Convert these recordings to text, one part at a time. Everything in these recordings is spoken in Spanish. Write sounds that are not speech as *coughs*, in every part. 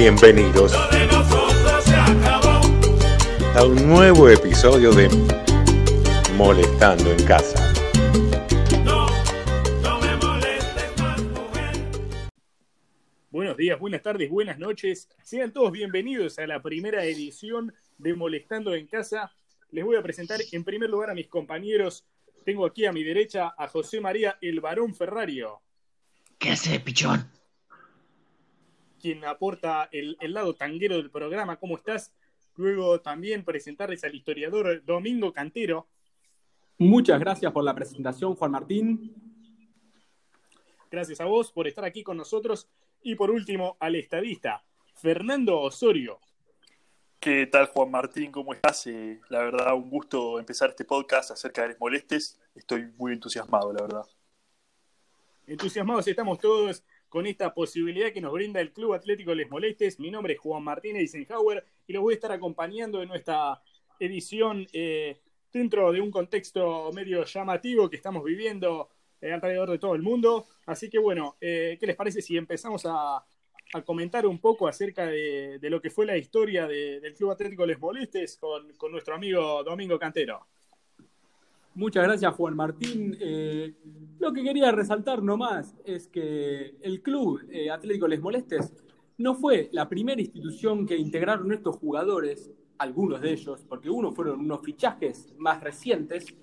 bienvenidos a un nuevo episodio de Molestando en Casa. Buenos días, buenas tardes, buenas noches. Sean todos bienvenidos a la primera edición de Molestando en Casa. Les voy a presentar en primer lugar a mis compañeros. Tengo aquí a mi derecha a José María El Barón Ferrario, ¿Qué hace, pichón? Quien aporta el, el lado tanguero del programa. ¿Cómo estás? Luego también presentarles al historiador Domingo Cantero. Muchas gracias por la presentación, Juan Martín. Gracias a vos por estar aquí con nosotros. Y por último, al estadista Fernando Osorio. ¿Qué tal, Juan Martín? ¿Cómo estás? Eh, la verdad, un gusto empezar este podcast acerca de Les Molestes. Estoy muy entusiasmado, la verdad. Entusiasmados estamos todos con esta posibilidad que nos brinda el Club Atlético Les Molestes. Mi nombre es Juan Martín Eisenhower y los voy a estar acompañando en nuestra edición eh, dentro de un contexto medio llamativo que estamos viviendo eh, alrededor de todo el mundo. Así que bueno, eh, ¿qué les parece si empezamos a, comentar un poco acerca de, lo que fue la historia de, del Club Atlético Les Molestes con nuestro amigo Domingo Cantero? Muchas gracias, Juan Martín. Eh, lo que quería resaltar nomás es que el Club eh, Atlético Les Molestes no fue la primera institución que integraron estos jugadores, algunos de ellos, porque unos fueron unos fichajes más recientes,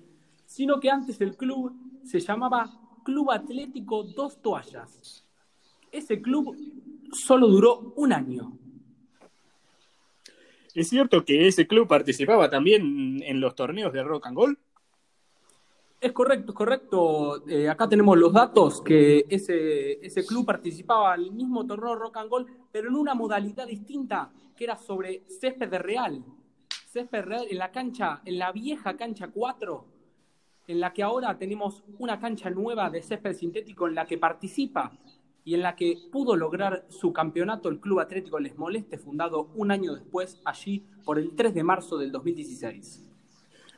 sino que antes el club se llamaba Club Atlético Dos Toallas. Ese club solo duró un año. ¿Es cierto que ese club participaba también en los torneos de Rock and Gold? Es correcto, es correcto. Eh, acá tenemos los datos que ese, club participaba al mismo torneo Rock and Gold, pero en una modalidad distinta, que era sobre césped de real. Césped real en la cancha, en la vieja cancha 4, en la que ahora tenemos una cancha nueva de césped sintético en la que participa y en la que pudo lograr su campeonato el Club Atlético Les Moleste, fundado un año después, allí por el 3 de marzo del 2016.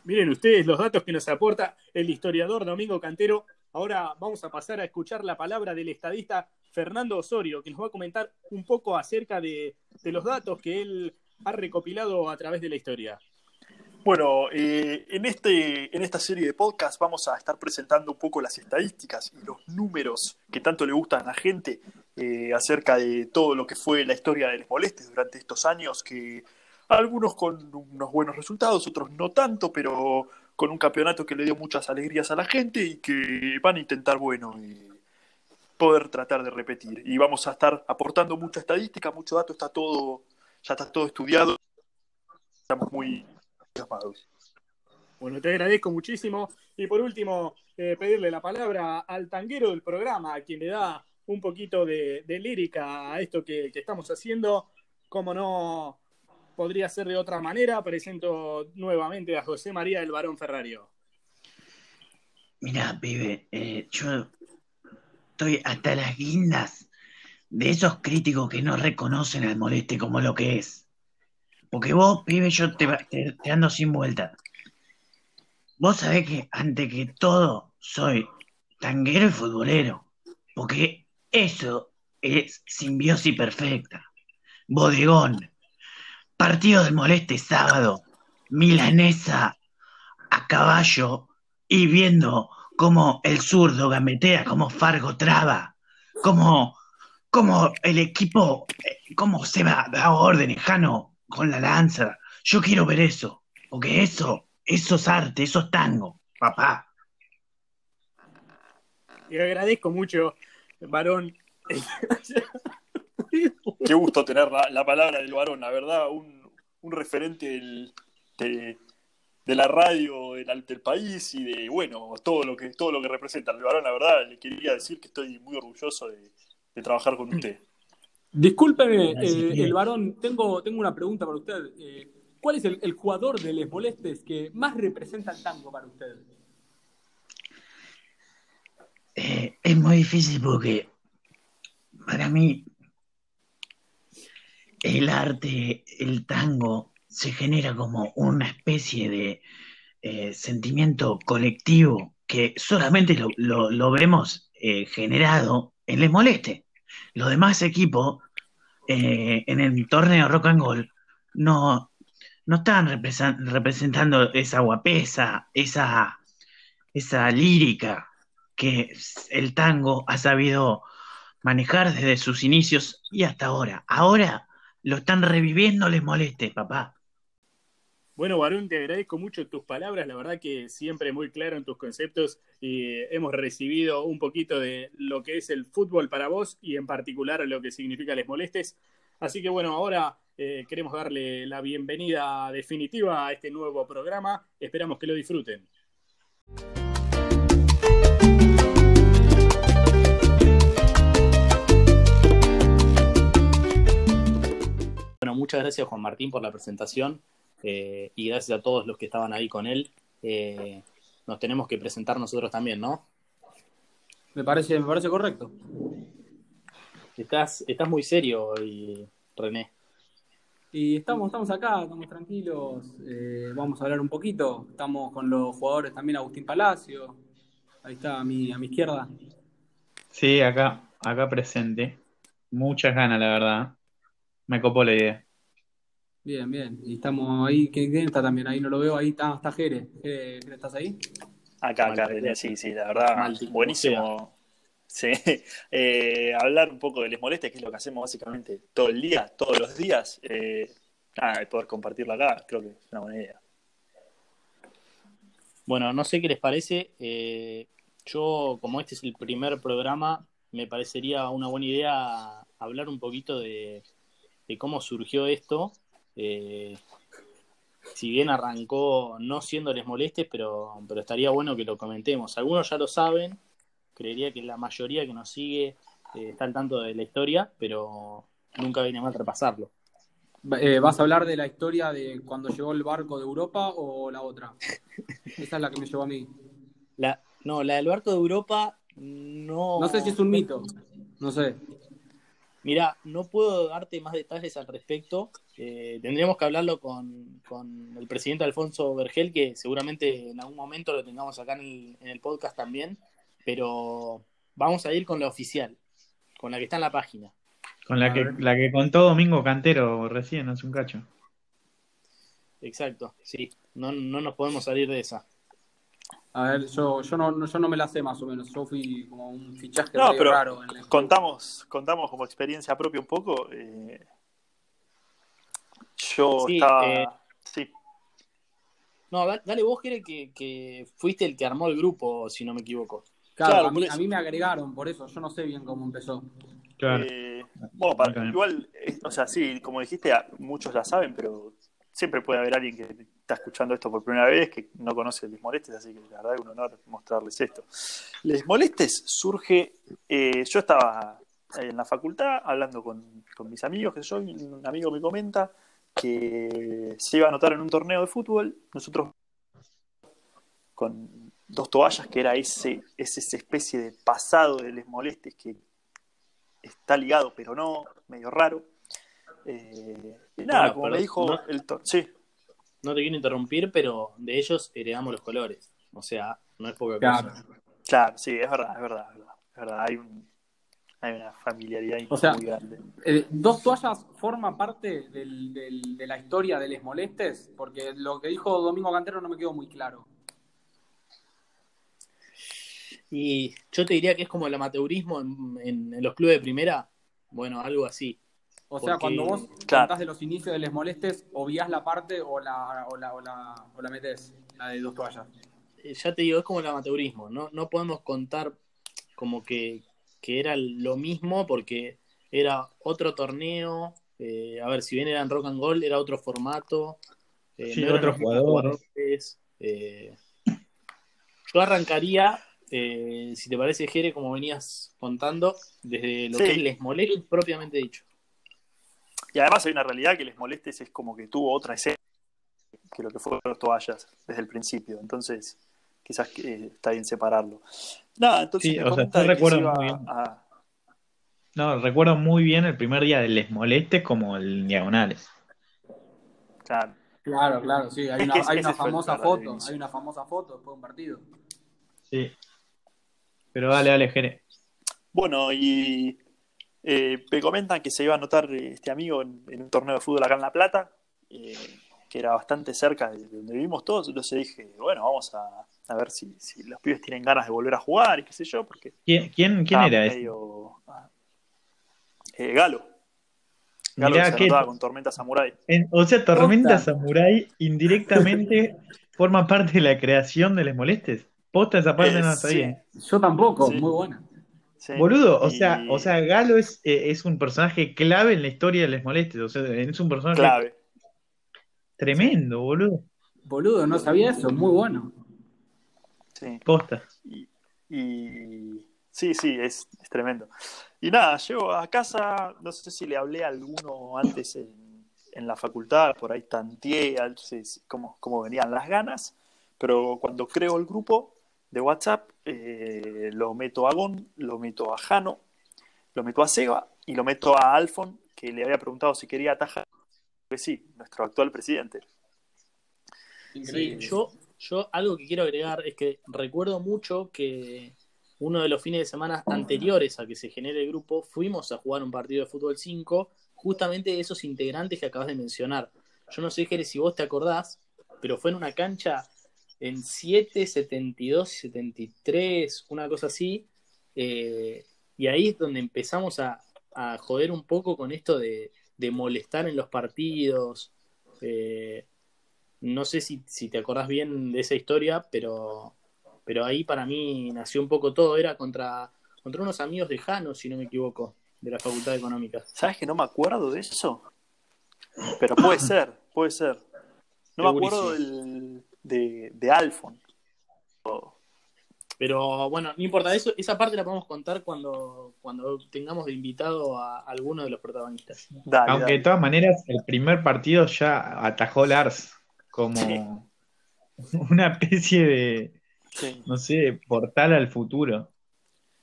Miren ustedes los datos que nos aporta el historiador Domingo Cantero. Ahora vamos a pasar a escuchar la palabra del estadista Fernando Osorio, que nos va a comentar un poco acerca de, los datos que él ha recopilado a través de la historia. Bueno, eh, en, este, en esta serie de podcast vamos a estar presentando un poco las estadísticas y los números que tanto le gustan a la gente eh, acerca de todo lo que fue la historia de Les Molestes durante estos años que algunos con unos buenos resultados, otros no tanto, pero con un campeonato que le dio muchas alegrías a la gente y que van a intentar, bueno, eh, poder tratar de repetir. Y vamos a estar aportando mucha estadística, mucho dato, está todo, ya está todo estudiado. Estamos muy entusiasmados. Bueno, te agradezco muchísimo. Y por último, eh, pedirle la palabra al tanguero del programa, a quien le da un poquito de, de lírica a esto que, que estamos haciendo. Como no, podría ser de otra manera. Presento nuevamente a José María del Barón Ferrario. Mira, pibe, eh, yo estoy hasta las guindas de esos críticos que no reconocen al moleste como lo que es. Porque vos, pibe, yo te, te, ando sin vuelta. Vos sabés que, ante que todo, soy tanguero y futbolero. Porque eso es simbiosis perfecta. Bodegón, Partido del Moleste sábado, milanesa a caballo y viendo cómo el zurdo gambetea, cómo Fargo traba, cómo, cómo el equipo, cómo se va a orden Jano con la lanza. Yo quiero ver eso, porque eso, eso es arte, eso es tango, papá. Y agradezco mucho, varón. *laughs* *laughs* Qué gusto tener la, la, palabra del varón, la verdad, un, un referente del, de, de, la radio del, del, país y de, bueno, todo lo que, todo lo que representa. El varón, la verdad, le quería decir que estoy muy orgulloso de, de trabajar con usted. Discúlpeme, eh, el varón, tengo, tengo una pregunta para usted. Eh, ¿Cuál es el, el, jugador de Les Molestes que más representa el tango para usted? Eh, es muy difícil porque para mí el arte, el tango, se genera como una especie de eh, sentimiento colectivo que solamente lo, vemos eh, generado en Les Moleste. Los demás equipos eh, en el torneo Rock and Roll no, no represen- representando esa guapesa, esa, esa lírica que el tango ha sabido manejar desde sus inicios y hasta ahora. Ahora lo están reviviendo, les moleste, papá. Bueno, Barón, te agradezco mucho tus palabras, la verdad que siempre muy claro en tus conceptos y hemos recibido un poquito de lo que es el fútbol para vos y en particular lo que significa les molestes. Así que bueno, ahora eh, queremos darle la bienvenida definitiva a este nuevo programa. Esperamos que lo disfruten. Muchas gracias Juan Martín por la presentación eh, y gracias a todos los que estaban ahí con él. Eh, nos tenemos que presentar nosotros también, ¿no? Me parece, me parece correcto. Estás, estás muy serio hoy, René. Y estamos, estamos acá, estamos tranquilos, eh, vamos a hablar un poquito. Estamos con los jugadores también, Agustín Palacio. Ahí está a mi, a mi izquierda. Sí, acá, acá presente. Muchas ganas, la verdad. Me copó la idea. Bien, bien. Y estamos ahí, ¿quién, está también? Ahí no lo veo, ahí está, está Jere. Jere, Jere, ¿estás ahí? Acá, acá, sí, sí, la verdad, buenísimo. Sí, *laughs* Eh, hablar un poco de les molestes, que es lo que hacemos básicamente todo el día, todos los días. Eh, nada, el poder compartirlo acá, creo que es una buena idea. Bueno, no sé qué les parece. eh, yo, como este es el primer programa, me parecería una buena idea hablar un poquito de, de cómo surgió esto. Eh, si bien arrancó no siendo les molestes, pero, pero estaría bueno que lo comentemos. Algunos ya lo saben, creería que la mayoría que nos sigue eh, está al tanto de la historia, pero nunca viene mal repasarlo. Eh, ¿Vas a hablar de la historia de cuando llegó el barco de Europa o la otra? *laughs* Esa es la que me llevó a mí. La, no, la del barco de Europa no. No sé si es un mito. No sé. Mira, no puedo darte más detalles al respecto. Eh, tendríamos que hablarlo con, con el presidente Alfonso Vergel, que seguramente en algún momento lo tengamos acá en el, en el podcast también. Pero vamos a ir con la oficial, con la que está en la página. Con la que, la que contó Domingo Cantero recién, hace un cacho. Exacto, sí. No, no nos podemos salir de esa. A ver, yo, yo, no, no- yo no me la sé más o menos. Yo fui como un fichaje No, pero raro. En la- contamos, contamos como experiencia propia un poco. eh, yo Sí, estaba. eh, sí, No, da- dale vos, Jere, que, que fuiste el que armó el grupo, si no me equivoco. Claro, claro, a, mí, eso. a mí me agregaron, por eso. Yo no sé bien cómo empezó. Claro. Eh, bueno, para- igual, eh, o sea, sí, como dijiste, muchos la saben, pero siempre puede haber alguien que está escuchando esto por primera vez que no conoce Les Molestes, así que la verdad es un honor mostrarles esto. Les Molestes surge, eh, yo estaba en la facultad hablando con, con mis amigos, que yo, y un amigo me comenta que se iba a anotar en un torneo de fútbol, nosotros con dos toallas, que era ese, es esa especie de pasado de Les Molestes que está ligado, pero no, medio raro. Eh, y nada, como me dijo no- el sí, No te quiero interrumpir, pero de ellos heredamos los colores. O sea, no es poca Claro. cosa. claro, sí, es verdad, es verdad, es verdad, es verdad, hay un hay una familiaridad O sea, muy grande. Eh, ¿Dos toallas forma parte del- del- de la historia de Les Molestes? Porque lo que dijo Domingo Cantero no me quedó muy claro. Y yo te diría que es como el amateurismo en, en- en los clubes de primera. Bueno, algo así. O sea, Porque- cuando vos claro. contás de los inicios de Les Molestes, obviás la parte o la, o la, o la, o la metés, la de dos toallas. Eh, Ya te digo, es como el amateurismo. No, no podemos contar como que, que era lo mismo porque era otro torneo. eh, a ver, si bien era en rock and roll, era otro formato. eh, Sí, no eran jugadores. jugadores, eh. yo arrancaría, eh, si te parece, Jere, como venías contando, desde lo Sí. que es les molestes propiamente dicho. Y además hay una realidad que Les Molestes es como que tuvo otra escena que lo que fueron los toallas desde el principio, entonces quizás que, eh, está bien separarlo. Nada, entonces Sí, o sea, yo recuerdo muy bien. a- No, recuerdo muy bien el primer día de Les Molestes como el Diagonales. claro, Claro, claro, sí. Hay una, hay una famosa foto, hay una famosa foto después de un partido. Sí. Pero dale, dale, Jere. Bueno, y Eh, me comentan que se iba a anotar eh, este amigo en, en un torneo de fútbol acá en La Plata, eh, que era bastante cerca de donde vivimos todos. Entonces dije, bueno, vamos a, a ver si, si los pibes tienen ganas de volver a jugar y qué sé yo, porque ¿Quién, quién, quién era ese? medio- ah. Eh, Galo. Galo Mirá que se con Tormenta Samurai. En- o sea, Tormenta Posta. Samurai indirectamente *laughs* forma parte de la creación de Les Molestes. Posta esa parte Eh, no la sí, sabía. Yo tampoco, Sí. muy buena. Sí. Boludo, o Y- sea, o sea, Galo es, eh, es un personaje clave en la historia de Les Molestes. O sea, es un personaje clave. tremendo, boludo. Boludo, no sabía eso, muy bueno. Sí. Posta. Y, y- sí, sí, es, es tremendo. Y nada, llego a casa, no sé si le hablé a alguno antes en, en la facultad, por ahí tanteé cómo, cómo venían las ganas, pero cuando creo el grupo de WhatsApp, eh, lo meto a Gon, lo meto a Jano, lo meto a Seba y lo meto a Alfon, que le había preguntado si quería atajar. Pues sí, nuestro actual presidente. Sí, yo, yo algo que quiero agregar es que recuerdo mucho que uno de los fines de semana anteriores a que se genere el grupo, fuimos a jugar un partido de fútbol 5, justamente de esos integrantes que acabas de mencionar. Yo no sé, Jerez, si vos te acordás, pero fue en una cancha en 7, 72, 73, una cosa así, eh, y ahí es donde empezamos a, a joder un poco con esto de, de molestar en los partidos. eh, no sé si, si te acordás bien de esa historia, pero, pero ahí para mí nació un poco todo. Era contra, contra unos amigos de Jano, si no me equivoco, de la Facultad de Económicas. ¿Sabes que no me acuerdo de eso? Pero puede *coughs* ser, puede ser. No me acuerdo del, de, de Alfon. Pero bueno, no importa, eso, esa parte la podemos contar cuando, cuando tengamos de invitado a alguno de los protagonistas. Dale, Aunque de todas maneras, el primer partido ya atajó Lars como Sí. *laughs* una especie de, Sí. no sé, portal al futuro.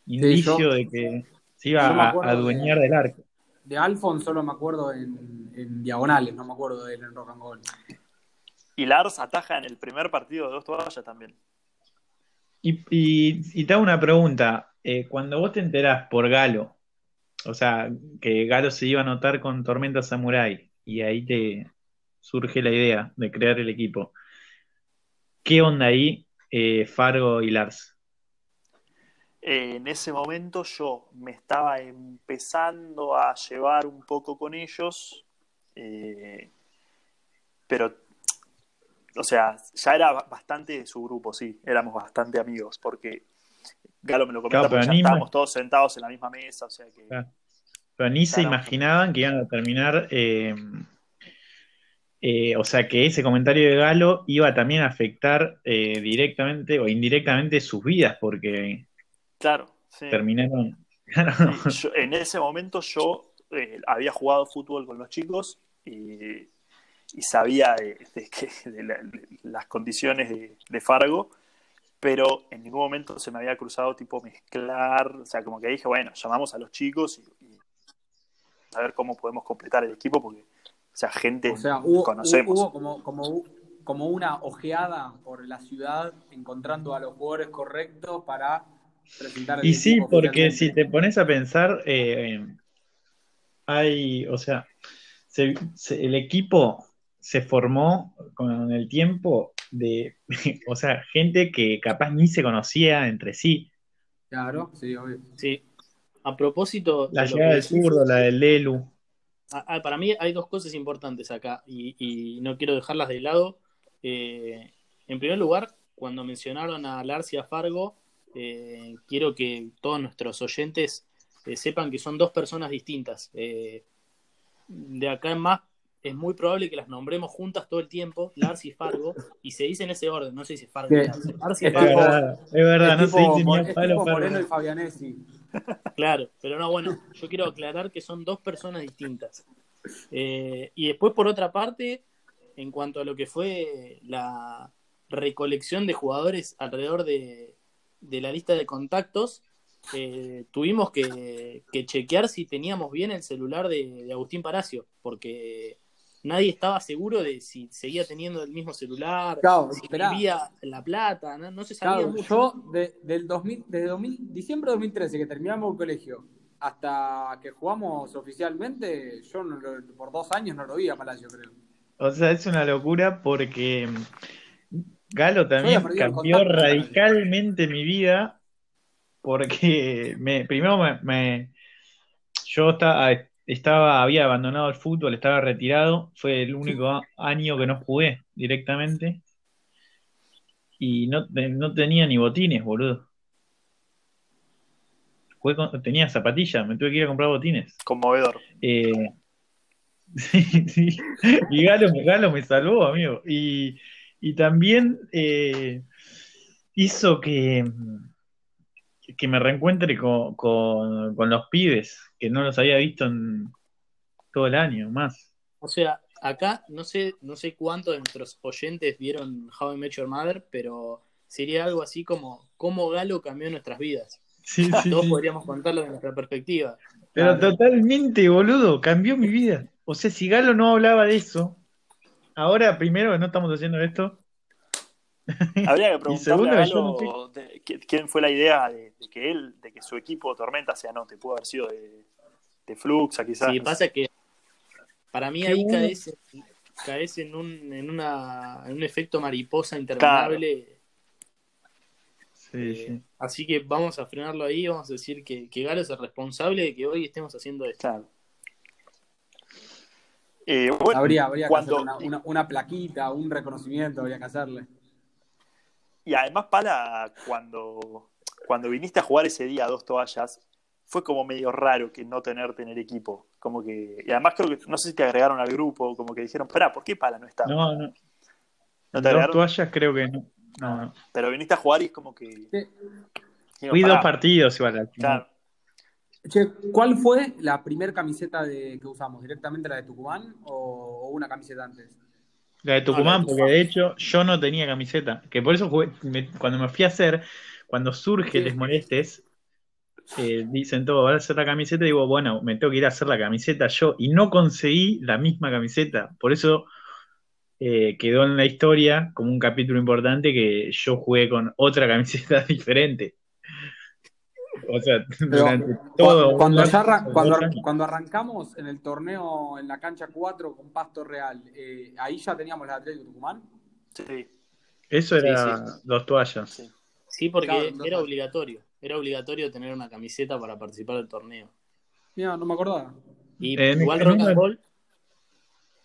Indicio yo- de que se iba a adueñar de- del arco. De Alfon solo me acuerdo en, en diagonales, no me acuerdo de él en rock and roll. Y Lars ataja en el primer partido de dos toallas también. Y, y, y te hago una pregunta. Eh, cuando vos te enterás por Galo, o sea, que Galo se iba a anotar con Tormenta Samurai, y ahí te surge la idea de crear el equipo, ¿qué onda ahí eh, Fargo y Lars? Eh, en ese momento yo me estaba empezando a llevar un poco con ellos, eh, pero, o sea, ya era bastante de su grupo, sí, éramos bastante amigos, porque Galo me lo comentaba, Claro, pero ya estábamos todos sentados en la misma mesa, o sea que... Claro. Pero ni se imaginaban que iban a terminar, eh, eh, o sea, que ese comentario de Galo iba también a afectar eh, directamente o indirectamente sus vidas, porque Claro, sí. terminaron. *laughs* Sí, yo- en ese momento yo había jugado fútbol con los chicos y, y sabía de, de que- de la- de las condiciones de, de Fargo, pero en ningún momento se me había cruzado tipo mezclar, o sea, como que dije, bueno, llamamos a los chicos y, y a ver cómo podemos completar el equipo, porque, o sea, gente O sea, hubo, conocemos. hubo como, como, como una ojeada por la ciudad encontrando a los jugadores correctos para presentar el Y sí, porque si te pones a pensar, eh, hay, o sea, se- se- el equipo se formó con el tiempo de, *laughs* o sea, gente que capaz ni se conocía entre sí. Claro, sí, obvio. Sí. A propósito La de llegada del zurdo, la del Lelu. Ah, ah, para mí hay dos cosas importantes acá y, y no quiero dejarlas de lado. Eh, en primer lugar, cuando mencionaron a Lars y a Fargo, eh, quiero que todos nuestros oyentes eh, sepan que son dos personas distintas. Eh, de acá en más, es muy probable que las nombremos juntas todo el tiempo, Lars y Fargo, y se dice en ese orden, no se dice Fargo y Sí. Lars. Lars y Es Es Fargo, verdad, es verdad, Es no tipo se dice Mo- ni a es palo tipo perro. Moreno y Fabianesi. Claro, pero no, bueno, yo quiero aclarar que son dos personas distintas. Eh, y después, por otra parte, en cuanto a lo que fue la recolección de jugadores alrededor de, de la lista de contactos, eh, tuvimos que, que chequear si teníamos bien el celular de, de Agustín Palacio, porque nadie estaba seguro de si seguía teniendo el mismo celular, Claro, si vivía La Plata, no, no se sabía Claro, mucho. yo de- del 2000, desde 2000, diciembre de 2013 que terminamos el colegio hasta que jugamos oficialmente, yo no lo- por dos años no lo vi a Palacio, creo. O sea, es una locura porque Galo también cambió contacto, radicalmente mi vida porque me, primero me, me- yo estaba, estaba, había abandonado el fútbol, estaba retirado, fue el único año que no jugué directamente y no, no tenía ni botines, boludo. Jugué con- tenía zapatillas, me tuve que ir a comprar botines. Conmovedor. Eh, *laughs* sí, sí. Y Galo, Galo me salvó, amigo. Y, y también eh, hizo que, que me reencuentre con, con- con los pibes, que no los había visto en todo el año, más. O sea, acá no sé, no sé cuántos de nuestros oyentes vieron How I Met Your Mother, pero sería algo así como cómo Galo cambió nuestras vidas. Sí, sí, Todos sí. podríamos contarlo de nuestra perspectiva. Pero totalmente, boludo, cambió mi vida. O sea, si Galo no hablaba de eso, ahora primero que no estamos haciendo esto, *laughs* Habría que preguntarle a no Galo de- quién fue la idea de, de que él, de que su equipo Tormenta se anote. Pudo haber sido de, de Fluxa, quizás. Sí, pasa que para mí ahí caes, caes en un, en una, en un efecto mariposa interminable. sí, Eh, sí. Así que vamos a frenarlo ahí, vamos a decir que, que Galo es el responsable de que hoy estemos haciendo esto. Claro. Eh, bueno, habría habría que hacerle una, una, una plaquita, un reconocimiento, habría que hacerle. Y además, Pala, cuando, cuando viniste a jugar ese día a dos toallas, fue como medio raro que no tenerte en el equipo. Como que, y además creo que, no sé si te agregaron al grupo, como que dijeron, pará, ¿por qué Pala no está? No, no. ¿No te Dos agregaron? toallas creo que no. No, no. Pero viniste a jugar y es como que... Sí. digo, Fui pará, dos partidos igual al final. Claro. Che, ¿cuál fue la primera camiseta de, que usamos? ¿Directamente la de Tucumán o, o una camiseta antes? La de No, Tucumán, la de porque de hecho yo no tenía camiseta. Que por eso jugué- me- cuando me fui a hacer, cuando surge. Les Molestes, eh, dicen todo, van a hacer la camiseta, y digo, bueno, me tengo que ir a hacer la camiseta yo. Y no conseguí la misma camiseta. Por eso eh, quedó en la historia como un capítulo importante que yo jugué con otra *laughs* camiseta diferente. O sea, *laughs* durante todo. Cu- cuando, ya arran- cuando, arrancamos en el torneo en la cancha 4 con Pasto Real, eh, ahí ya teníamos la Atlético Tucumán. Sí, Eso Sí, era dos toallas. sí. Sí, porque Claro, era obligatorio. Era obligatorio tener una camiseta para participar del torneo. Mira, no me acordaba. Y En- igual Rock and Roll,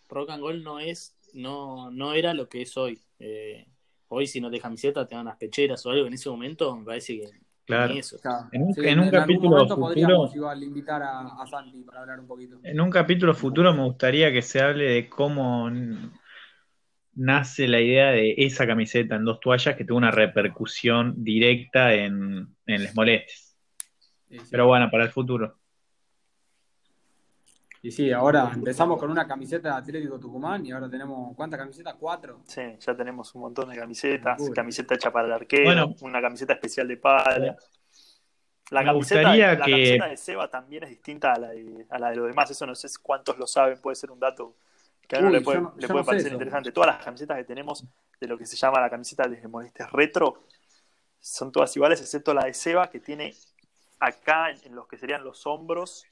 Rock and Roll no es, no, no era lo que es hoy. Eh, hoy si no te camiseta te dan las pecheras o algo. En ese momento me parece que Claro. ni eso. Claro. En un- Sí, en un algún capítulo momento futuro- podríamos igual invitar a, a Santi para hablar un poquito. En un capítulo futuro me gustaría que se hable de cómo nace la idea de esa camiseta en dos toallas que tuvo una repercusión directa en, en Les Molestes. Sí, sí. Pero bueno, para el futuro. Y sí, ahora empezamos con una camiseta de Atlético Tucumán y ahora tenemos, ¿cuántas camisetas? Cuatro. Sí, ya tenemos un montón de camisetas, camiseta hecha para el arquero, Bueno. una camiseta especial de pala. La camiseta, la que- camiseta de Seba también es distinta a la de, a la de los demás, eso no sé cuántos lo saben, puede ser un dato que a uno Uy, le puede, yo no- le puede no parecer interesante. Todas las camisetas que tenemos de lo que se llama la camiseta de Molestes Retro son todas iguales, excepto la de Seba, que tiene acá en, en los que serían los hombros,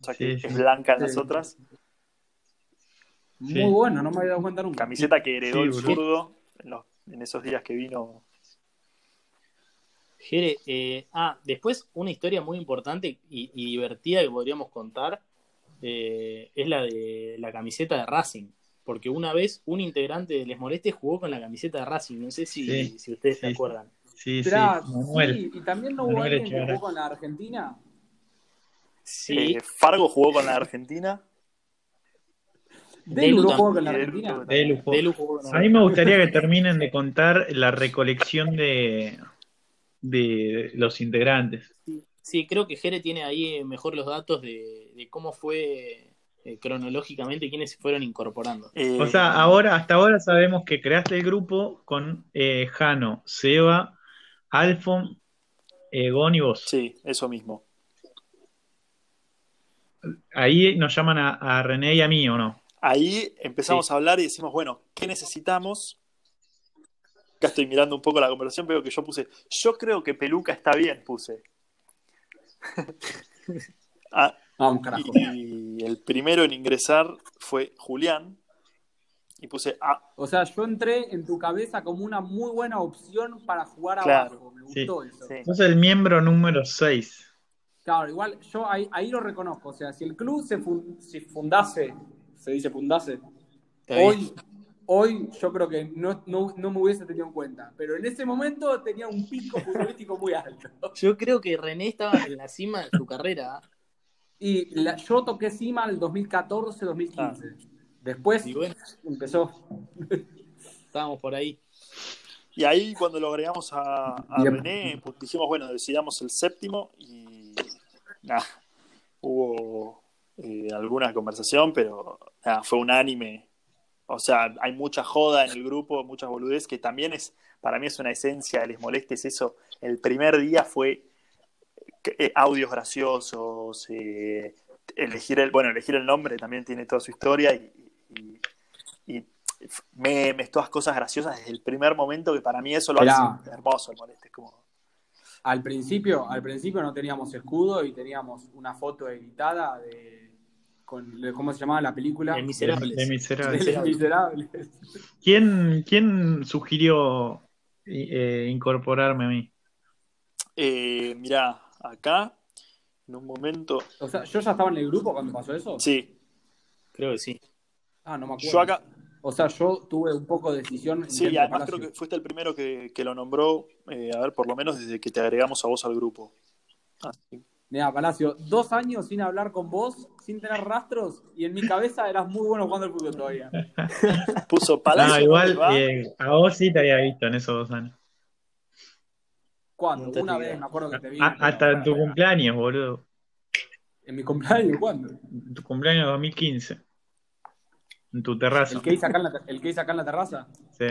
o sea que Sí, es blanca en las otras. Muy Sí. bueno, no me había dado cuenta nunca. Camiseta que heredó Sí, el zurdo en, los- en esos días que vino. Jere, eh, ah, después una historia muy importante y, y divertida que podríamos contar eh, es la de la camiseta de Racing. Porque una vez un integrante de Les Molestes jugó con la camiseta de Racing. No sé si, Sí, si ustedes se acuerdan. Sí, Esperá, sí, Manuel. sí, y también no hubo Manuel alguien que jugó con la Argentina. Sí, Eh, Fargo jugó con la Argentina. Delu Delu jugó con la Delu Argentina. también. De lujo. Delu jugó con A mí me gustaría que terminen de contar la recolección de, de los integrantes. Sí, creo que Jere tiene ahí eh, mejor los datos de, de cómo fue eh, cronológicamente quienes se fueron incorporando. Eh, O sea, ahora, hasta ahora sabemos que creaste el grupo con eh, Jano, Seba, Alfon, Egon y vos. Sí, eso mismo. Ahí nos llaman a, a René y a mí, ¿o no? Ahí empezamos Sí. a hablar y decimos, bueno, ¿qué necesitamos? Acá estoy mirando un poco la conversación, veo que yo puse, yo creo que Peluca está bien, puse. *laughs* Ah, Vamos, carajo. y el primero en ingresar fue Julián. Y puse A. O sea, yo entré en tu cabeza como una muy buena opción para jugar Claro, abajo. Me sí, gustó eso. Sí. Sos el miembro número 6. Claro, igual yo ahí, ahí lo reconozco. O sea, si el club se fun- si fundase, se dice fundase, hoy, hoy yo creo que no, no, no me hubiese tenido en cuenta. Pero en ese momento tenía un pico futbolístico muy alto. *laughs* Yo creo que René estaba en la cima de su carrera. Y la- yo toqué cima el 2014-2015. Después Y bueno, empezó. estábamos por ahí. Y ahí cuando lo agregamos a. René, pues dijimos, bueno, decidamos el séptimo y nada, hubo eh, alguna conversación, pero nada, fue unánime. O sea, hay mucha joda en el grupo, muchas boludez, que también es, para mí es una esencia de Les Molestes eso. El primer día fue eh, audios graciosos, eh, elegir el, bueno, elegir el nombre también tiene toda su historia y, y- y memes, todas cosas graciosas desde el primer momento que para mí eso lo Mirá. hace hermoso el moleste. Es como, Al principio, al principio no teníamos escudo y teníamos una foto editada de con ¿cómo se llamaba la película? El Miserables. De Miserables. De Miserables. ¿Quién, quién sugirió eh, incorporarme a mí? eh, mirá, acá, en un momento, O sea, yo ya estaba en el grupo cuando pasó eso. sí, Creo que sí. Ah, no me acuerdo. yo acá, O sea, yo tuve un poco de decisión. sí, y además Palacio. creo que fuiste el primero que, que lo nombró, eh, a ver, por lo menos desde que te agregamos a vos al grupo. Así. Mira, Palacio, dos años sin hablar con vos, sin tener rastros, y en mi cabeza eras muy bueno jugando al fútbol todavía. *laughs* Puso Palacio. No, igual eh, a vos sí te había visto en esos dos años. ¿Cuándo? No Una vez me acuerdo que te vi. A- hasta en tu cumpleaños, boludo. ¿En mi cumpleaños? ¿Cuándo? En tu cumpleaños 2015. En tu terraza. ¿El que hice acá en la, ter- el que hice acá en la terraza? Sí.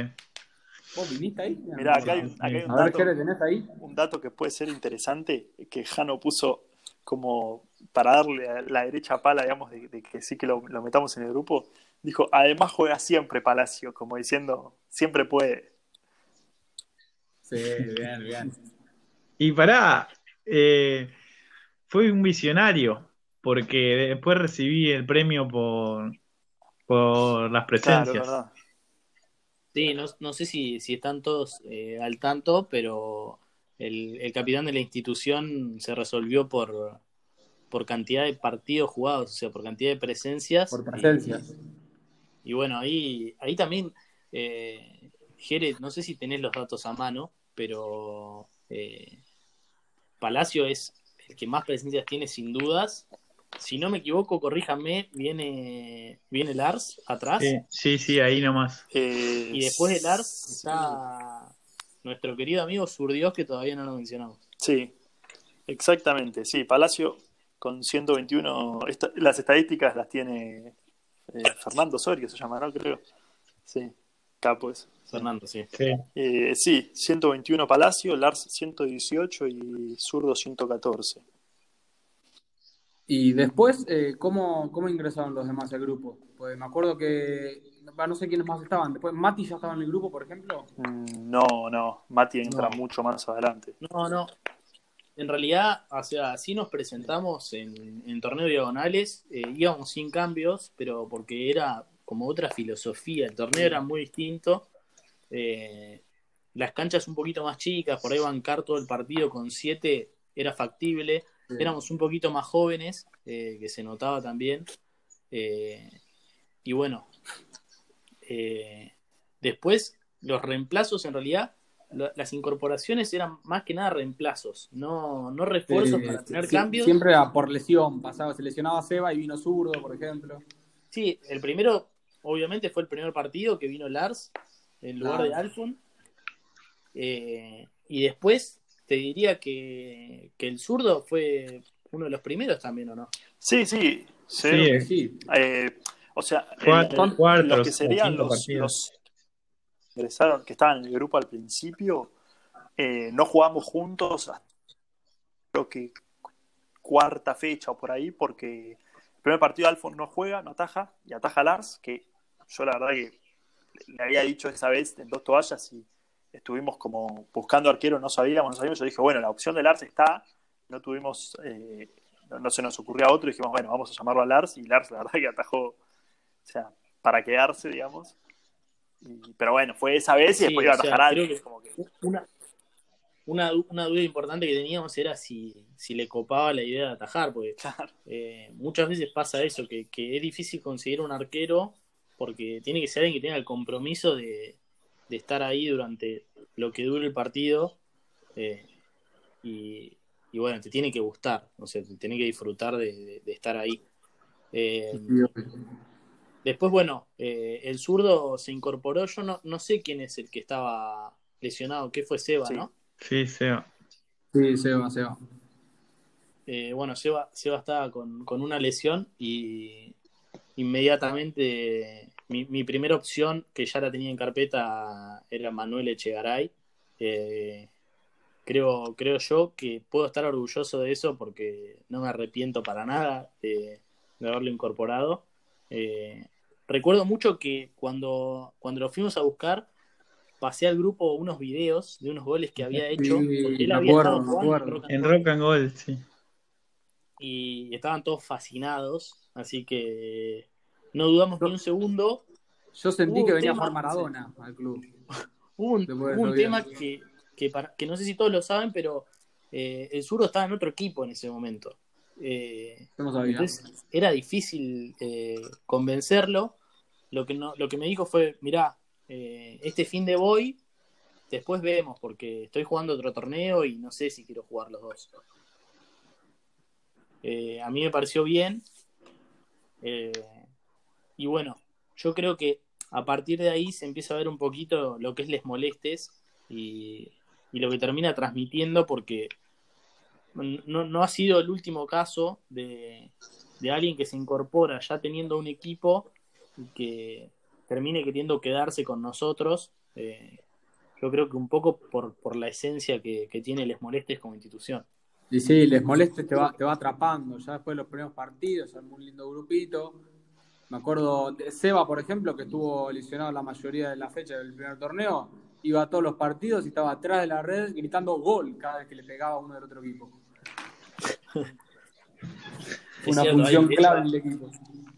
¿Vos viniste ahí? Mirá, acá hay, acá hay un, A ver, dato, ¿qué le tenés ahí? un dato que puede ser interesante, que Jano puso como para darle a la derecha pala, digamos, de, de que sí que lo, lo metamos en el grupo. Dijo, además juega siempre Palacio, como diciendo, siempre puede. Sí, bien, bien. Y pará, eh, fui un visionario, porque después recibí el premio por, por las presencias. Sí, no, no sé si, si están todos eh, al tanto, pero el, el capitán de la institución se resolvió por, por cantidad de partidos jugados, o sea, por cantidad de presencias. Por presencias. Y, y bueno, ahí, ahí también, eh, Jere, no sé si tenés los datos a mano, pero eh, Palacio es el que más presencias tiene sin dudas. Si no me equivoco, corríjame, viene, viene Lars atrás. Sí, sí, sí, ahí nomás. Eh, Y después de Lars sí. está nuestro querido amigo Surdios, que todavía no lo mencionamos. Sí, exactamente. Sí, Palacio con 121. esta- las estadísticas las tiene eh, Fernando Sorio, se llama, ¿no? Creo. Sí, capo eso. Fernando, sí. Sí. Eh, sí, 121 Palacio, Lars 118 y Zurdo 114. Y después, eh, ¿cómo, ¿cómo ingresaron los demás al grupo? Pues me acuerdo que, no sé quiénes más estaban. Después, Mati ya estaba en el grupo, por ejemplo. Mm, No, no, Mati entra No. mucho más adelante. No, no. En realidad, o sea, así nos presentamos en, en torneo diagonales, eh, íbamos sin cambios, pero porque era como otra filosofía, el torneo era muy distinto, eh, las canchas un poquito más chicas, por ahí bancar todo el partido con siete era factible, éramos un poquito más jóvenes, eh, que se notaba también, eh, y bueno, eh, después los reemplazos en realidad lo- las incorporaciones eran más que nada reemplazos, no, no refuerzos para tener sí, cambios. Siempre por lesión. Pasaba, se lesionaba Seba y vino zurdo, por ejemplo. Sí, el primero, obviamente, fue el primer partido que vino Lars en lugar Claro. de Alfon. Y después te diría que, que el zurdo fue uno de los primeros también, ¿o no? Sí, sí, sí. Sí, eh. Sí. Eh, o sea, Cuatro, el- los que serían los, los ingresaron, que estaban en el grupo al principio, eh, no jugamos juntos hasta creo que cuarta fecha o por ahí, porque el primer partido Alfon no juega, no ataja, y ataja Lars, que yo la verdad que le había dicho esa vez en dos toallas y estuvimos como buscando arquero, no sabíamos, no sabíamos, yo dije, bueno, la opción de Lars está, no tuvimos, eh, no, no se nos ocurrió a otro y dijimos, bueno, vamos a llamarlo a Lars y Lars la verdad que atajó, o sea, para quedarse, digamos. Y- pero bueno, fue esa vez y Sí, después iba a sea, atajar creo alguien. que- Como que, Una, una, una duda importante que teníamos era si, si le copaba la idea de atajar, porque claro, eh, muchas veces pasa eso, que, que es difícil conseguir un arquero porque tiene que ser alguien que tenga el compromiso de, de estar ahí durante lo que dure el partido eh, y, y bueno, te tiene que gustar, o sea, te tiene que disfrutar de, de- de estar ahí. Eh, después, bueno, eh, el zurdo se incorporó, yo no, no sé quién es el que estaba lesionado, que fue Seba, Sí. ¿no? Sí, Seba. Sí, Seba, Seba. Eh, bueno, Seba, Seba estaba con, con una lesión y inmediatamente mi, mi primera opción, que ya la tenía en carpeta, era Manuel Echegaray. Eh, creo, creo yo que puedo estar orgulloso de eso porque no me arrepiento para nada de, de haberlo incorporado. Eh, recuerdo mucho que cuando, cuando lo fuimos a buscar, pasé al grupo unos videos de unos goles que había hecho. Sí, porque él había acuerdo, estado jugando. Rock En Rock and Gold, sí. y estaban todos fascinados, así que no dudamos ni un segundo. Yo sentí Hubo que venía a jugar Maradona al club. *laughs* Hubo un, hubo un tema que, que, para- que no sé si todos lo saben, pero eh, el zurdo estaba en otro equipo en ese momento. Eh, entonces era difícil eh, convencerlo. Lo que, no, lo que me dijo fue, mirá, eh, este fin de voy, después vemos, porque estoy jugando otro torneo y no sé si quiero jugar los dos. Eh, a mí me pareció bien. Eh, y bueno, yo creo que a partir de ahí se empieza a ver un poquito lo que es les molestes y, lo que termina transmitiendo porque no, no ha sido el último caso de, de alguien que se incorpora ya teniendo un equipo y que termine queriendo quedarse con nosotros. Eh, yo creo que un poco por, por la esencia que, que tiene Les Molestes como institución. Y sí, les moleste, te va, te va atrapando. Ya después de los primeros partidos, armó un lindo grupito. Me acuerdo de Seba, por ejemplo, que estuvo lesionado la mayoría de la fecha del primer torneo. Iba a todos los partidos y estaba atrás de la red gritando gol cada vez que le pegaba a uno del otro equipo. Una cierto, función hay- clave en el equipo.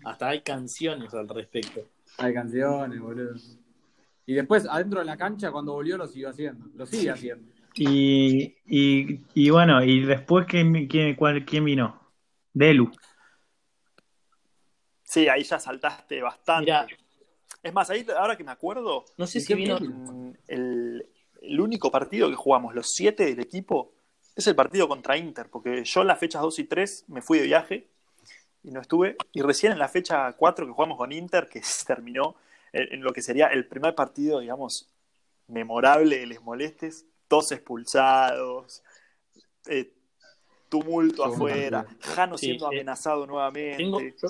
Hasta hay canciones al respecto. Hay canciones, boludo. Y después, adentro de la cancha, cuando volvió, lo siguió haciendo. Lo sigue haciendo. Y, y, y bueno, y después, ¿quién, quién, cuál- quién vino? Delu. Sí, ahí ya saltaste bastante. Es más, ahí ahora que me acuerdo, no sé ¿Y si qué vino. el, el único partido que jugamos, los siete del equipo, es el partido contra Inter, porque yo en las fechas 2 y 3 me fui de viaje y no estuve, y recién en la fecha 4 que jugamos con Inter, que *laughs* se terminó en, en lo que sería el primer partido, digamos, memorable de Les Molestes, dos expulsados, eh, tumulto afuera. Jano Sí, siendo eh, amenazado nuevamente. Tengo, yo,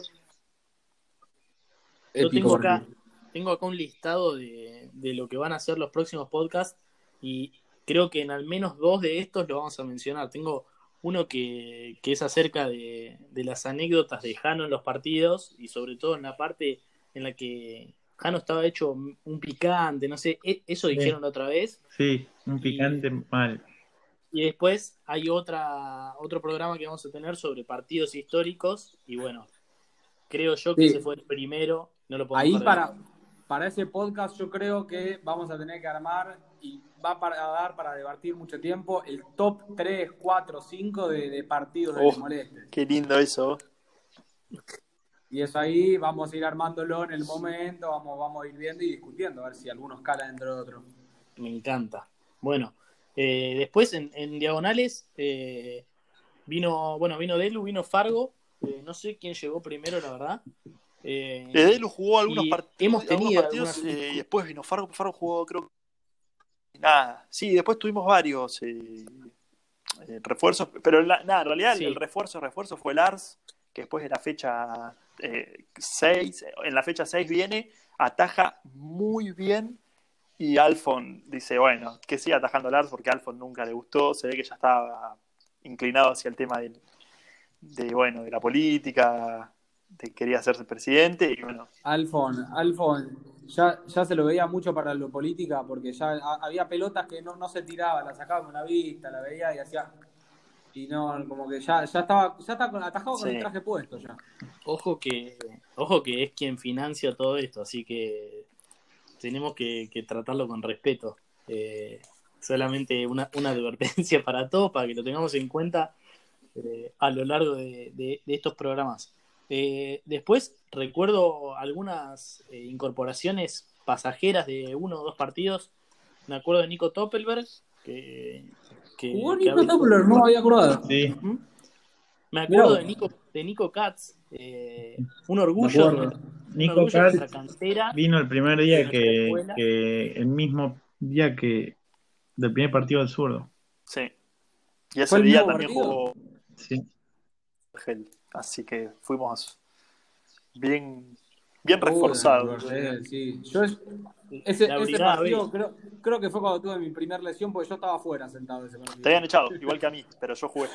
yo tengo acá, tengo acá un listado de, de lo que van a ser los próximos podcasts y creo que en al menos dos de estos lo vamos a mencionar. Tengo uno que, que es acerca de, de las anécdotas de Jano en los partidos y sobre todo en la parte en la que Jano estaba hecho un picante, no sé, e- eso Sí. dijeron la otra vez. Sí, un picante mal. Y después hay otra, otro programa que vamos a tener sobre partidos históricos. Y bueno, creo yo que Sí. ese fue el primero. No lo podemos Ahí perder. para, para ese podcast yo creo que vamos a tener que armar y va para dar para debatir mucho tiempo el top 3, 4, 5 de, de partidos de Oh. Les Molestes. Qué lindo eso. Y eso ahí vamos a ir armándolo en el momento, vamos, vamos a ir viendo y discutiendo, a ver si algunos cala dentro de otro. Me encanta. Bueno, eh, después en, en diagonales eh, vino, bueno, vino Delu, vino Fargo. Eh, no sé quién llegó primero, la verdad. Eh, Edelu jugó algunos, y part- hemos algunos tenido partidos algunas- eh, y después vino Fargo. Fargo jugó, creo. Nada. Sí, después tuvimos varios eh, refuerzos. Pero la- nada, en realidad Sí. el refuerzo, refuerzo fue Lars, que después de la fecha 6, en la fecha 6 viene, ataja muy bien. Y Alfon dice, bueno, que siga atajando Lars porque a Alfon nunca le gustó. Se ve que ya estaba inclinado hacia el tema del, de, bueno, de la política, de quería hacerse presidente. Y bueno, Alfon, Alfon, ya, ya se lo veía mucho para la política porque ya ha- había pelotas que no, no se tiraban, la sacaba con la vista, la veía y hacía y no, como que ya, ya estaba, ya está con- atajado con Sí. el traje puesto ya. Ojo que, ojo que es quien financia todo esto, así que tenemos que, que tratarlo con respeto. Eh, solamente una, una advertencia para todos, para que lo tengamos en cuenta eh, a lo largo de, de- de estos programas. Eh, después recuerdo algunas eh, incorporaciones pasajeras de uno o dos partidos. Me acuerdo de Nico Toppelberg, que, que, Jugó que Nico Topler, no me había acordado. Sí, me acuerdo de Nico, de Nico Katz, eh, un orgullo, un Nico orgullo Katz cantera. vino el primer día que, el mismo día que del primer partido del zurdo. Sí. Y ese ¿Fue el día también partido? jugó Sí. Gel. Así que fuimos bien, bien reforzados. Sí. Yo es- ese, partido creo, creo que fue cuando tuve mi primer lesión porque yo estaba afuera sentado ese Te partido. habían echado, igual que a mí, pero yo jugué.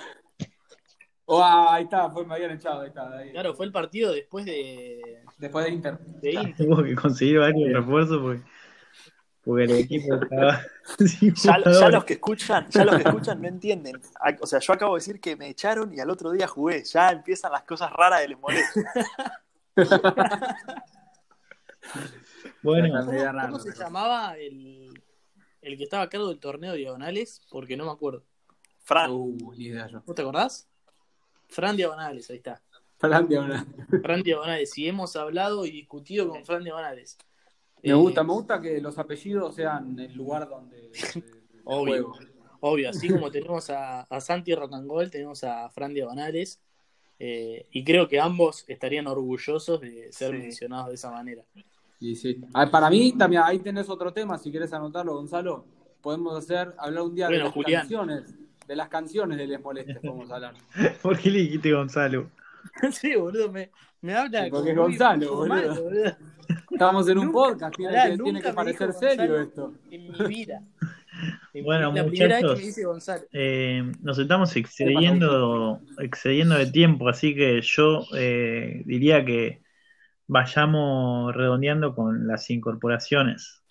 Oh, ah, ahí está, fue, me habían echado, ahí está. ahí. Claro, fue el partido después de, Después de Inter. de Inter. Hubo que conseguir varios refuerzos porque, porque el equipo *laughs* estaba *laughs* Ya, los que escuchan, ya los que escuchan no entienden. A- O sea, yo acabo de decir que me echaron y al otro día jugué. Ya empiezan las cosas raras del moleste. *laughs* Bueno, Media ¿Cómo, raro, cómo se pero- llamaba el, el que estaba a cargo del torneo de Diagonales? Porque no me acuerdo. Fran, Uh, ni idea yo. ¿Vos te acordás? Fran Diagonales, ahí está. Fran Diagonal. Fran Diagonales. Y hemos hablado y discutido con Fran Diagonales. Me Eh, gusta, me gusta que los apellidos sean el lugar donde. *laughs* Obvio. juego. Obvio, así como tenemos a, a Santi Rocangol, tenemos a Fran Diagonales. eh, y creo que ambos estarían orgullosos de ser Sí. mencionados de esa manera. Y sí. Ah, para mí, también ahí tenés otro tema, si querés anotarlo, Gonzalo. Podemos hacer, hablar un día de las Julián. canciones. De las canciones de Les Molestes, podemos hablar. *laughs* ¿por qué le dijiste Gonzalo? *laughs* sí, boludo, me, me habla. Porque es Gonzalo, formal, boludo. Estamos en un Nunca- podcast, tiene, pará, que, tiene que parecer serio Gonzalo. esto. En mi vida. En Bueno, mi- la primera vez que muchachos. me dice Gonzalo. Eh, nos estamos excediendo, excediendo de tiempo, así que yo eh, diría que vayamos redondeando con las incorporaciones.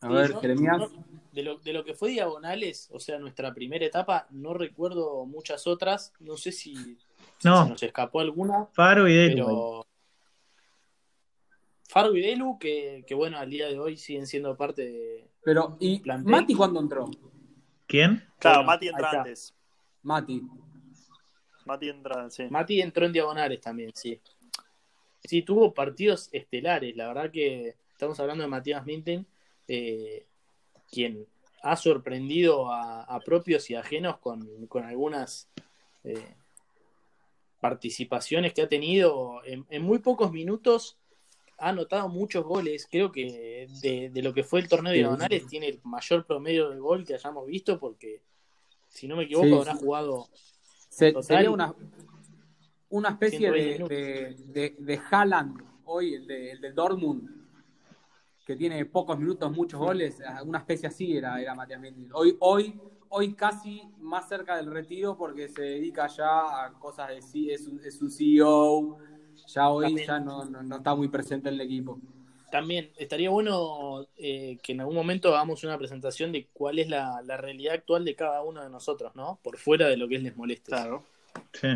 A ver, yo- no- de, lo, de lo que fue Diagonales, o sea, nuestra primera etapa, no recuerdo muchas otras. No sé si No. se nos escapó alguna, Faro y Delu. pero. Faro y Delu, que, que bueno, al día de hoy siguen siendo parte de. Pero, ¿y Plantel. Mati cuándo entró? ¿Quién? claro, Bueno, Mati entra antes. Mati. Mati entra, sí. Mati entró en Diagonales también, sí. Sí, tuvo partidos estelares. La verdad que estamos hablando de Matías Minten, eh, quien ha sorprendido a, a propios y ajenos con, con algunas eh, participaciones que ha tenido. En, en muy pocos minutos ha anotado muchos goles. Creo que de, de lo que fue el torneo de Diagonales sí. tiene el mayor promedio de gol que hayamos visto porque, si no me equivoco, Sí, habrá sí. jugado Se- Total. sería una, una especie 120 de, de, de, de Haaland, hoy, el de, el de Dortmund, que tiene pocos minutos, muchos goles. Una especie así era, era Matías Mendes. Hoy, hoy, hoy casi más cerca del retiro porque se dedica ya a cosas de sí, es un, es un CEO. Ya hoy También. ya no, no, no está muy presente en el equipo. También estaría bueno eh, que en algún momento hagamos una presentación de cuál es la, la realidad actual de cada uno de nosotros, ¿no? Por fuera de lo que es les moleste. Claro. Sí.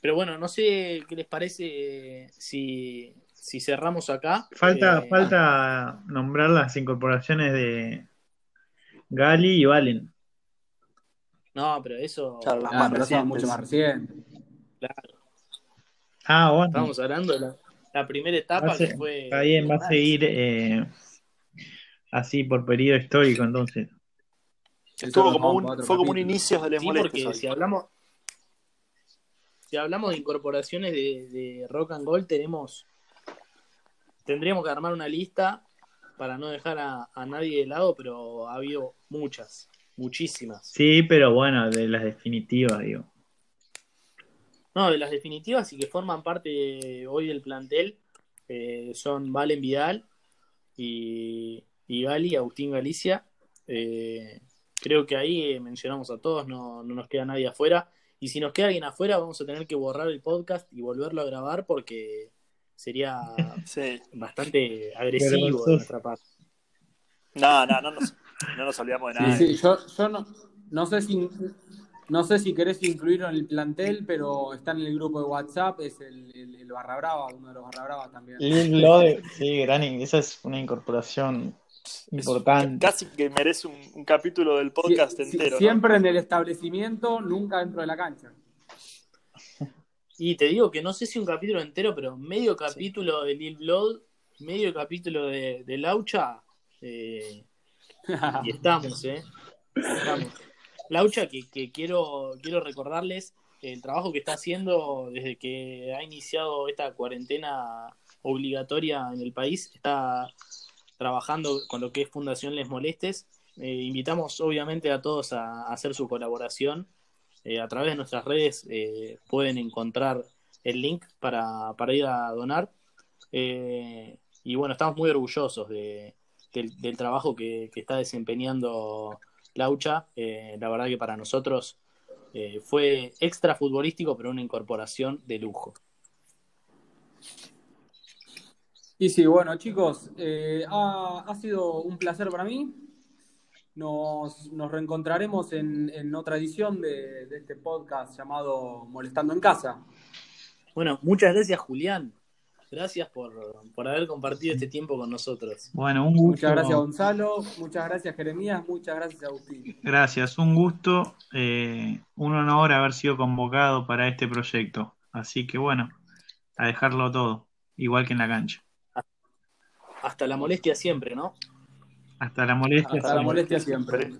Pero bueno, no sé qué les parece eh, si, si cerramos acá. Falta, Eh, falta nombrar las incorporaciones de Gali y Valen. No, pero eso. Claro, las Ah, más pero son recientes. mucho más reciente. claro, Ah, bueno. estamos hablando de la, la primera etapa Va a ser- que fue. Está bien, va a seguir eh, así por periodo histórico, entonces. Estuvo como un, fue como un inicio de Les Sí, porque hoy. si hablamos. Si hablamos de incorporaciones de, de Rock and Gold, tenemos. Tendríamos que armar una lista para no dejar a, a nadie de lado, pero ha habido muchas, muchísimas. Sí, pero bueno, de las definitivas, digo. No, de las definitivas y que forman parte hoy del plantel eh, son Valen Vidal y, y Gali, Agustín Galicia. Eh, creo que ahí eh, mencionamos a todos, no, no nos queda nadie afuera. Y si nos queda alguien afuera, vamos a tener que borrar el podcast y volverlo a grabar porque sería *laughs* Sí. bastante agresivo de nuestra parte. No, no, no nos, No nos olvidamos de Sí, nada. sí, yo, yo no, no sé si no sé si querés incluirlo en el plantel, pero está en el grupo de WhatsApp, es el, el- el Barra Brava, uno de los Barra Brava también. Lil *laughs* Lode, sí, gran, esa es una incorporación Es importante. Casi que merece un, un capítulo del podcast entero. ¿no? Siempre en el establecimiento, nunca dentro de la cancha. Y te digo que no sé si un capítulo entero, pero medio capítulo de Lil Blood, medio capítulo de, de Laucha, eh, y estamos, ¿eh? Estamos. Laucha, que, que quiero, quiero recordarles el trabajo que está haciendo desde que ha iniciado esta cuarentena obligatoria en el país. Está trabajando con lo que es Fundación Les Molestes. Eh, invitamos obviamente a todos a, a hacer su colaboración. Eh, a través de nuestras redes eh, pueden encontrar el link para, para ir a donar. Eh, y bueno, estamos muy orgullosos de, del, trabajo que, que está desempeñando Laucha. La verdad que para nosotros fue extra futbolístico, pero una incorporación de lujo. Y sí, bueno, chicos, ha, ha sido un placer para mí. Nos, nos reencontraremos en, en otra edición de, de este podcast llamado Molestando en Casa. Bueno, muchas gracias Julián. Gracias por, por haber compartido este tiempo con nosotros. Bueno, un gusto. Muchas gracias, Gonzalo. Muchas gracias, Jeremías. Muchas gracias, Agustín. Gracias, un gusto, eh, un honor haber sido convocado para este proyecto. Así que bueno, a dejarlo todo, igual que en la cancha. Hasta la molestia siempre, ¿no? Hasta la molestia. Hasta la molestia siempre.